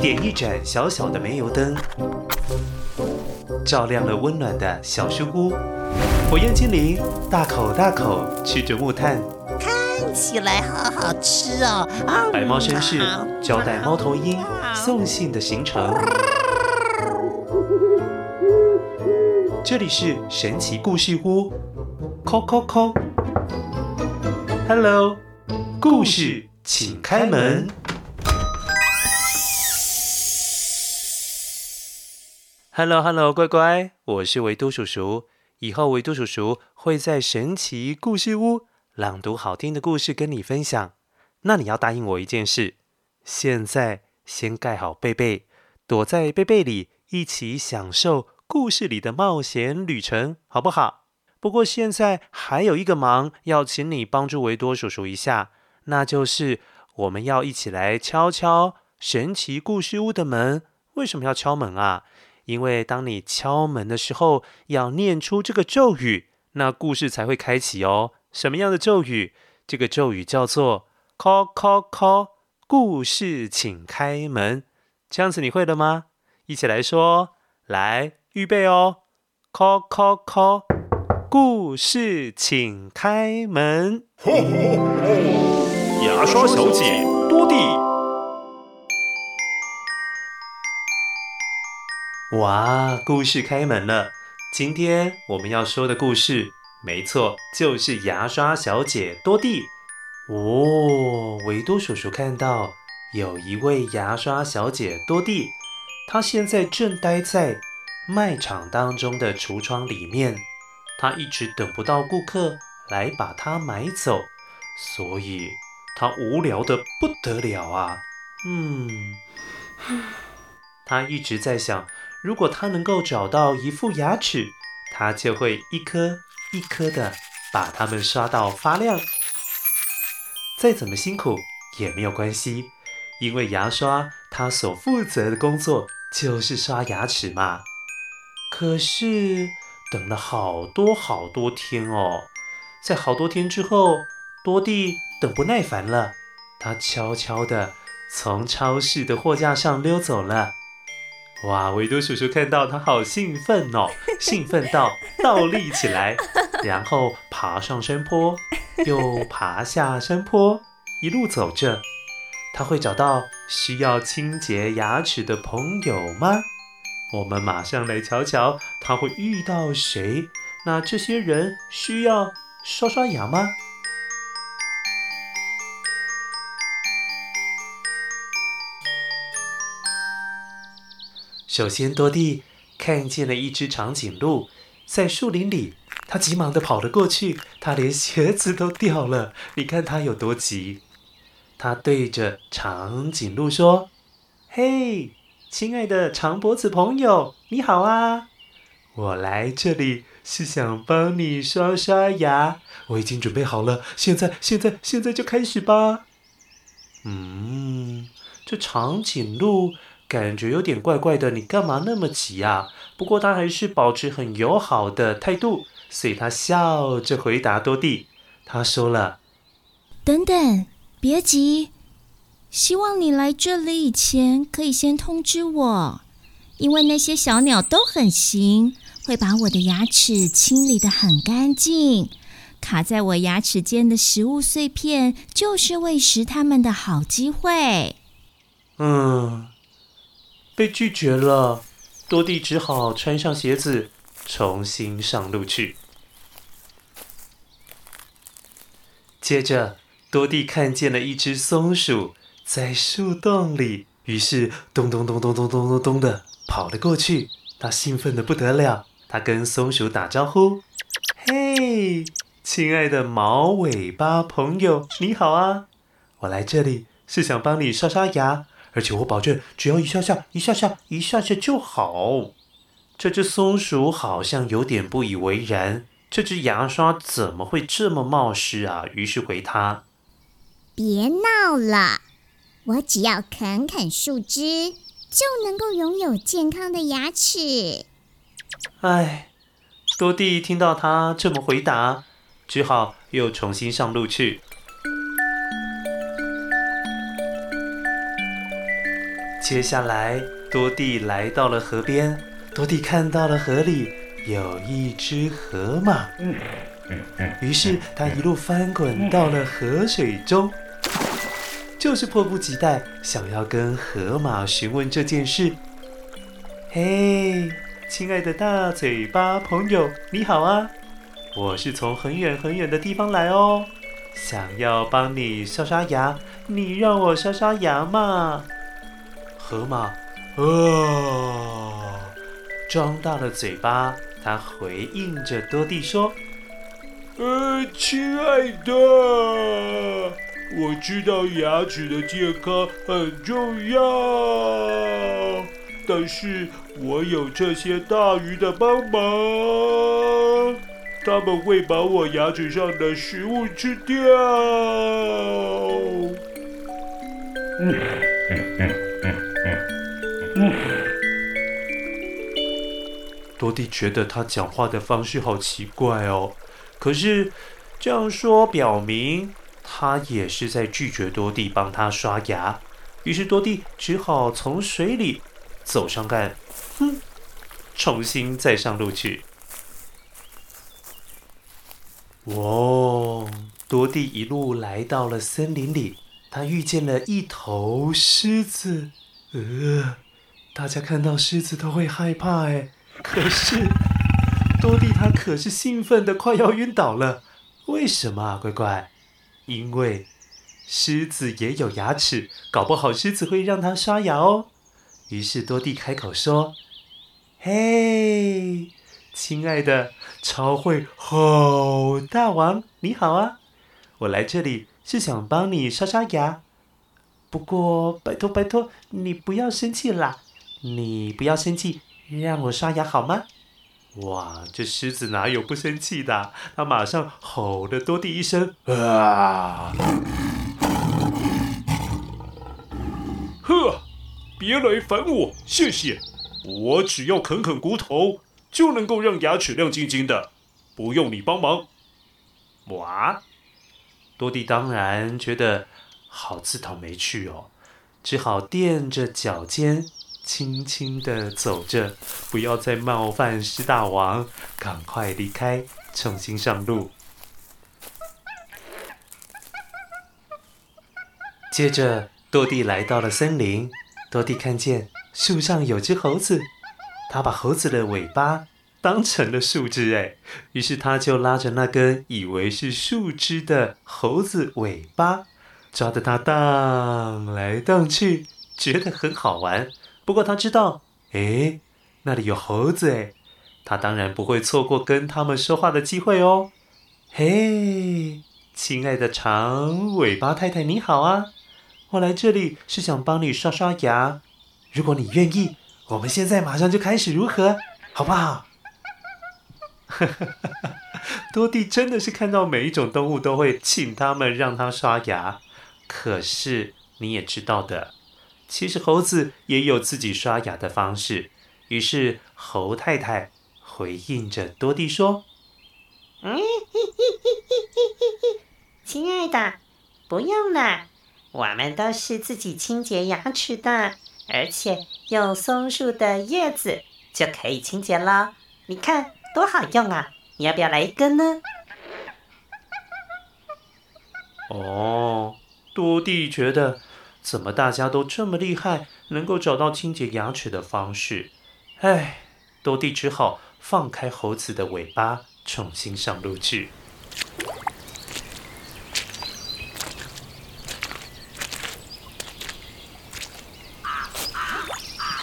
点一盏小小的煤油灯，照亮了温暖的小书屋。火焰精灵大口大口吃着木炭，看起来好好吃哦。白猫绅士交代猫头鹰送信的行程。这里是神奇故事屋，扣扣扣，Hello，故事请开门。Hello，Hello，乖乖，我是维多叔叔。以后维多叔叔会在神奇故事屋朗读好听的故事跟你分享。那你要答应我一件事，现在先盖好被被，躲在被被里一起享受故事里的冒险旅程，好不好？不过现在还有一个忙要请你帮助维多叔叔一下，那就是我们要一起来敲敲神奇故事屋的门。为什么要敲门啊？因为当你敲门的时候，要念出这个咒语，那故事才会开启哦。什么样的咒语？这个咒语叫做 “call call call”，故事请开门。这样子你会了吗？一起来说，来，预备哦，call call call，故事请开门。牙刷小姐多蒂。哇，故事开门了！今天我们要说的故事，没错，就是牙刷小姐多蒂。哦，维多叔叔看到有一位牙刷小姐多蒂，她现在正待在卖场当中的橱窗里面，她一直等不到顾客来把它买走，所以他无聊得不得了啊。嗯，他一直在想。如果他能够找到一副牙齿，他就会一颗一颗的把它们刷到发亮。再怎么辛苦也没有关系，因为牙刷它所负责的工作就是刷牙齿嘛。可是等了好多好多天哦，在好多天之后，多蒂等不耐烦了，他悄悄地从超市的货架上溜走了。哇，维多叔叔看到他好兴奋哦，兴奋到倒立起来，然后爬上山坡，又爬下山坡，一路走着。他会找到需要清洁牙齿的朋友吗？我们马上来瞧瞧他会遇到谁。那这些人需要刷刷牙吗？首先，多蒂看见了一只长颈鹿在树林里，他急忙地跑了过去，他连鞋子都掉了。你看他有多急！他对着长颈鹿说：“嘿，亲爱的长脖子朋友，你好啊！我来这里是想帮你刷刷牙，我已经准备好了，现在、现在、现在就开始吧。”嗯，这长颈鹿。感觉有点怪怪的，你干嘛那么急啊？不过他还是保持很友好的态度，所以他笑着回答多蒂。他说了：“等等，别急，希望你来这里以前可以先通知我，因为那些小鸟都很行，会把我的牙齿清理的很干净。卡在我牙齿间的食物碎片，就是喂食它们的好机会。”嗯。被拒绝了，多蒂只好穿上鞋子，重新上路去。接着，多蒂看见了一只松鼠在树洞里，于是咚咚咚咚咚咚咚咚的跑了过去。他兴奋的不得了，他跟松鼠打招呼：“嘿，亲爱的毛尾巴朋友，你好啊！我来这里是想帮你刷刷牙。”而且我保证，只要一下下、一下下、一下下就好。这只松鼠好像有点不以为然，这只牙刷怎么会这么冒失啊？于是回他：“别闹了，我只要啃啃树枝，就能够拥有健康的牙齿。”哎，多蒂听到他这么回答，只好又重新上路去。接下来，多蒂来到了河边。多蒂看到了河里有一只河马，于是他一路翻滚到了河水中，就是迫不及待想要跟河马询问这件事。嘿，亲爱的大嘴巴朋友，你好啊！我是从很远很远的地方来哦，想要帮你刷刷牙，你让我刷刷牙嘛？河马，啊，张大了嘴巴，它回应着多蒂说：“呃，亲爱的，我知道牙齿的健康很重要，但是我有这些大鱼的帮忙。”他们会把我牙齿上的食物吃掉。多蒂觉得他讲话的方式好奇怪哦，可是这样说表明他也是在拒绝多蒂帮他刷牙。于是多蒂只好从水里走上岸，哼，重新再上路去。哇、哦！多蒂一路来到了森林里，他遇见了一头狮子。呃，大家看到狮子都会害怕哎。可是多蒂他可是兴奋得快要晕倒了。为什么啊，乖乖？因为狮子也有牙齿，搞不好狮子会让他刷牙哦。于是多蒂开口说：“嘿。”亲爱的超会吼大王，你好啊！我来这里是想帮你刷刷牙，不过拜托拜托，你不要生气啦！你不要生气，让我刷牙好吗？哇，这狮子哪有不生气的？它马上吼了多蒂一声啊！呵，别来烦我，谢谢。我只要啃啃骨头。就能够让牙齿亮晶晶的，不用你帮忙。哇！多蒂当然觉得好自讨没趣哦，只好垫着脚尖，轻轻地走着，不要再冒犯狮大王，赶快离开，重新上路。接着，多蒂来到了森林，多蒂看见树上有只猴子。他把猴子的尾巴当成了树枝，哎，于是他就拉着那根以为是树枝的猴子尾巴，抓着它荡来荡去，觉得很好玩。不过他知道，哎，那里有猴子，哎，他当然不会错过跟他们说话的机会哦。嘿，亲爱的长尾巴太太，你好啊！我来这里是想帮你刷刷牙，如果你愿意。我们现在马上就开始，如何？好不好？多蒂真的是看到每一种动物都会请他们让他刷牙，可是你也知道的，其实猴子也有自己刷牙的方式。于是猴太太回应着多蒂说：“嗯，亲爱的，不用了，我们都是自己清洁牙齿的。”而且用松树的叶子就可以清洁了，你看多好用啊！你要不要来一根呢？哦，多蒂觉得怎么大家都这么厉害，能够找到清洁牙齿的方式？哎，多蒂只好放开猴子的尾巴，重新上路去。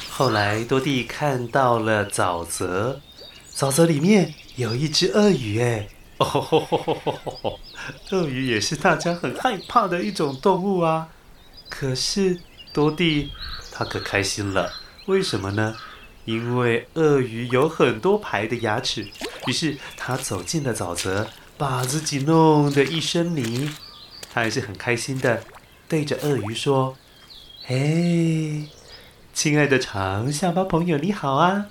后来，多蒂看到了沼泽，沼泽里面有一只鳄鱼，哎，哦吼吼吼吼吼，鳄鱼也是大家很害怕的一种动物啊。可是多蒂他可开心了，为什么呢？因为鳄鱼有很多排的牙齿，于是他走进了沼泽，把自己弄得一身泥，他还是很开心的对着鳄鱼说：“嘿。”亲爱的长下巴朋友，你好啊！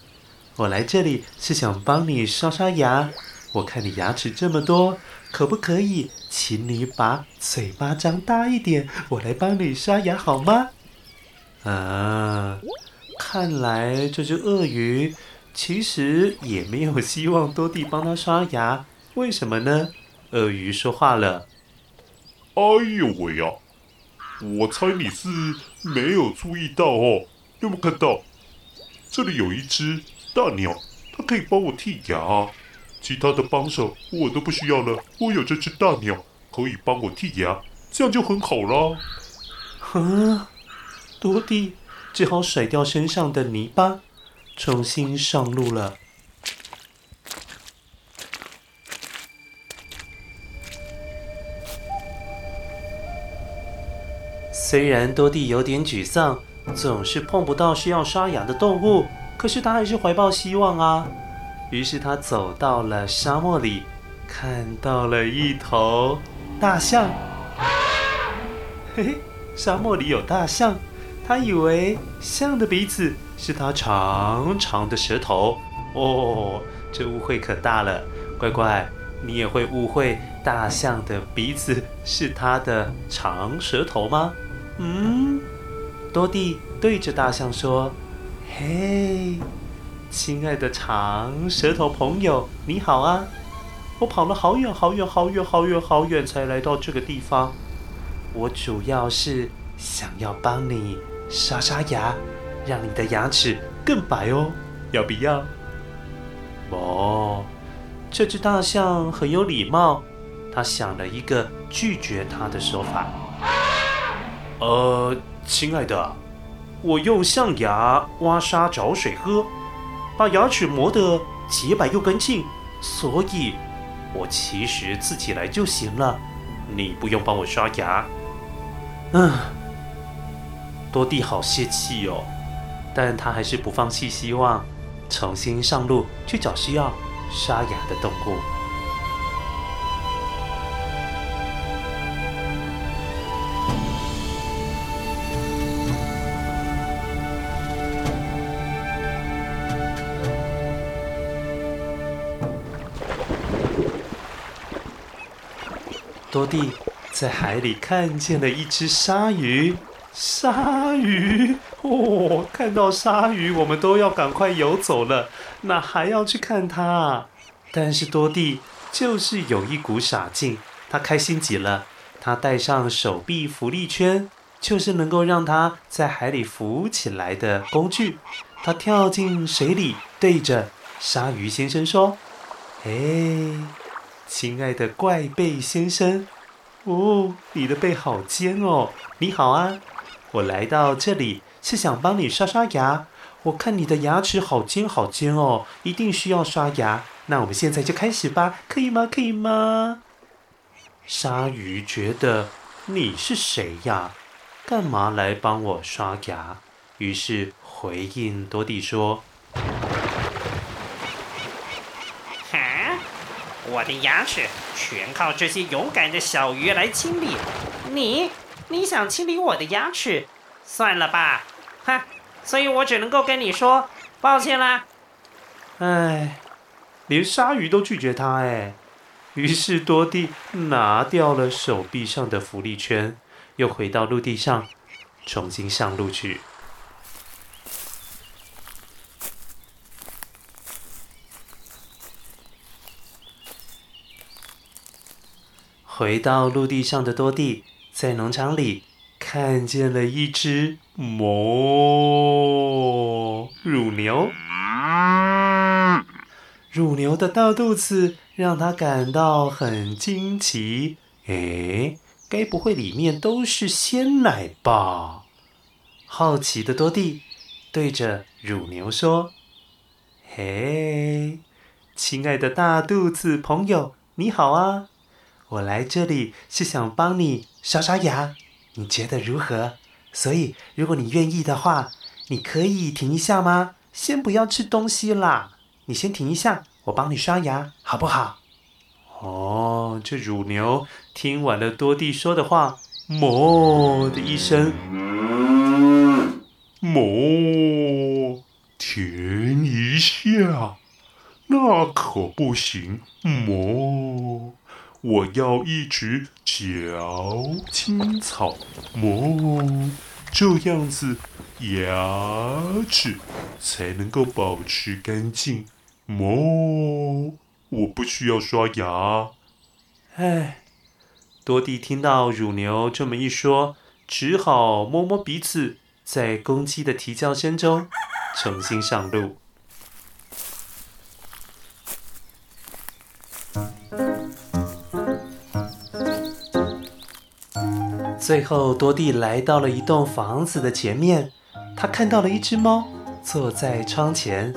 我来这里是想帮你刷刷牙。我看你牙齿这么多，可不可以请你把嘴巴张大一点，我来帮你刷牙好吗？啊，看来这只鳄鱼其实也没有希望多蒂帮它刷牙。为什么呢？鳄鱼说话了：“哎呦喂呀，我猜你是没有注意到哦，有没有看到？这里有一只大鸟，它可以帮我剔牙，其他的帮手我都不需要了。我有这只大鸟可以帮我剔牙，这样就很好了。”哼。多蒂只好甩掉身上的泥巴，重新上路了。虽然多蒂有点沮丧，总是碰不到需要刷牙的动物，可是他还是怀抱希望啊。于是他走到了沙漠里，看到了一头大象。嘿嘿，沙漠里有大象。他以为象的鼻子是它长长的舌头哦，这误会可大了。乖乖，你也会误会大象的鼻子是它的长舌头吗？嗯，多蒂对着大象说：“嘿，亲爱的长舌头朋友，你好啊！我跑了好远好远好远好远好远才来到这个地方，我主要是想要帮你。”刷刷牙，让你的牙齿更白哦，要不要？哦，这只大象很有礼貌，他想了一个拒绝他的说法。呃，亲爱的，我用象牙挖沙找水喝，把牙齿磨得洁白又干净，所以，我其实自己来就行了，你不用帮我刷牙。嗯。多蒂好泄气哦，但他还是不放弃希望，重新上路去找需要刷牙的动物。多蒂在海里看见了一只鲨鱼。鲨鱼哦，看到鲨鱼，我们都要赶快游走了，哪还要去看它？但是多蒂就是有一股傻劲，他开心极了。他戴上手臂浮力圈，就是能够让他在海里浮起来的工具。他跳进水里，对着鲨鱼先生说：“嘿，亲爱的怪背先生，哦，你的背好尖哦，你好啊。”我来到这里是想帮你刷刷牙，我看你的牙齿好尖好尖哦，一定需要刷牙。那我们现在就开始吧，可以吗？可以吗？鲨鱼觉得你是谁呀？干嘛来帮我刷牙？于是回应多蒂说：“哈，我的牙齿全靠这些勇敢的小鱼来清理，你。”你想清理我的牙齿？算了吧，哈！所以我只能够跟你说抱歉啦。哎，连鲨鱼都拒绝他哎。于是多蒂拿掉了手臂上的浮力圈，又回到陆地上，重新上路去。回到陆地上的多蒂。在农场里看见了一只母乳牛，乳牛的大肚子让他感到很惊奇。诶，该不会里面都是鲜奶吧？好奇的多蒂对着乳牛说：“嘿，亲爱的大肚子朋友，你好啊！我来这里是想帮你。”刷刷牙，你觉得如何？所以，如果你愿意的话，你可以停一下吗？先不要吃东西啦，你先停一下，我帮你刷牙，好不好？哦，这乳牛听完了多蒂说的话，哞的一声，哞，停一下，那可不行，哞。我要一直嚼青草，哞，这样子牙齿才能够保持干净。哞，我不需要刷牙。唉，多蒂听到乳牛这么一说，只好摸摸鼻子，在公鸡的啼叫声中重新上路。最后，多蒂来到了一栋房子的前面，他看到了一只猫坐在窗前。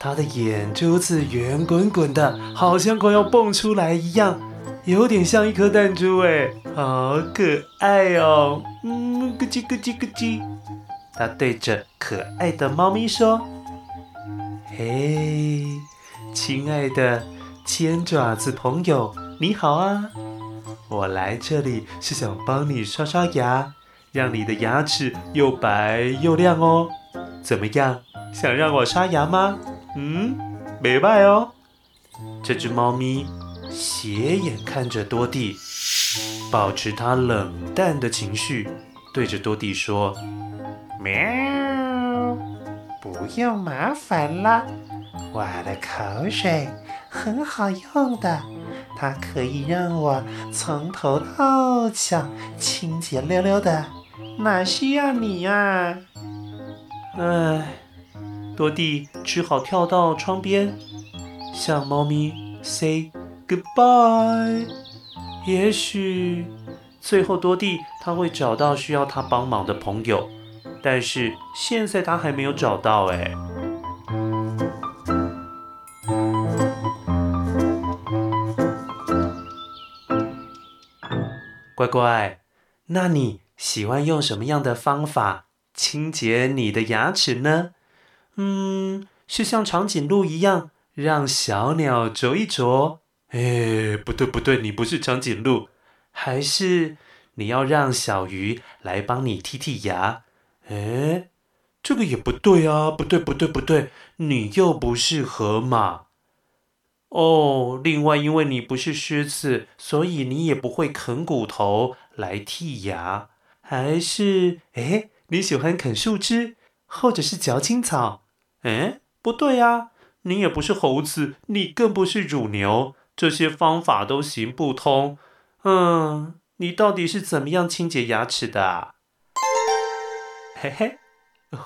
它的眼珠子圆滚滚的，好像快要蹦出来一样，有点像一颗弹珠哎，好可爱哦！嗯，咯叽咯叽咯叽。它对着可爱的猫咪说：“嘿，亲爱的尖爪子朋友，你好啊！我来这里是想帮你刷刷牙，让你的牙齿又白又亮哦。怎么样，想让我刷牙吗？”嗯，没办哦。这只猫咪斜眼看着多蒂，保持它冷淡的情绪，对着多蒂说：“喵，不用麻烦了，我的口水很好用的，它可以让我从头到脚清洁溜溜的，哪需要你呀？”唉。多蒂只好跳到窗边，向猫咪 say goodbye。也许最后多蒂他会找到需要他帮忙的朋友，但是现在他还没有找到哎。乖乖，那你喜欢用什么样的方法清洁你的牙齿呢？嗯，是像长颈鹿一样让小鸟啄一啄？哎，不对不对，你不是长颈鹿，还是你要让小鱼来帮你剔剔牙？哎，这个也不对啊，不对不对不对，你又不是河马。哦，另外因为你不是狮子，所以你也不会啃骨头来剔牙。还是哎，你喜欢啃树枝，或者是嚼青草？哎，不对呀，你也不是猴子，你更不是乳牛，这些方法都行不通。嗯，你到底是怎么样清洁牙齿的啊？嘿嘿，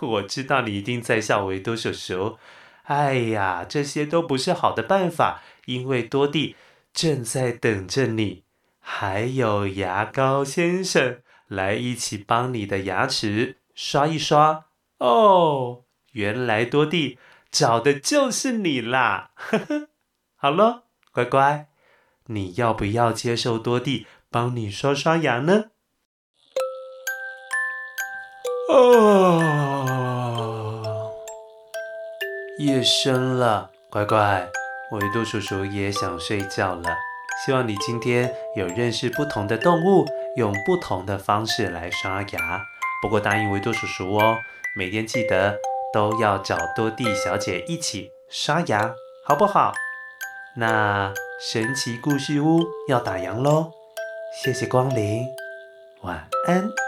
我知道你一定在笑维多叔叔。哎呀，这些都不是好的办法，因为多蒂正在等着你，还有牙膏先生来一起帮你的牙齿刷一刷哦。原来多蒂找的就是你啦！呵呵，好了，乖乖，你要不要接受多蒂帮你刷刷牙呢？啊，夜深了，乖乖，维多叔叔也想睡觉了。希望你今天有认识不同的动物，用不同的方式来刷牙。不过答应维多叔叔哦，每天记得。都要找多蒂小姐一起刷牙，好不好？那神奇故事屋要打烊喽，谢谢光临，晚安。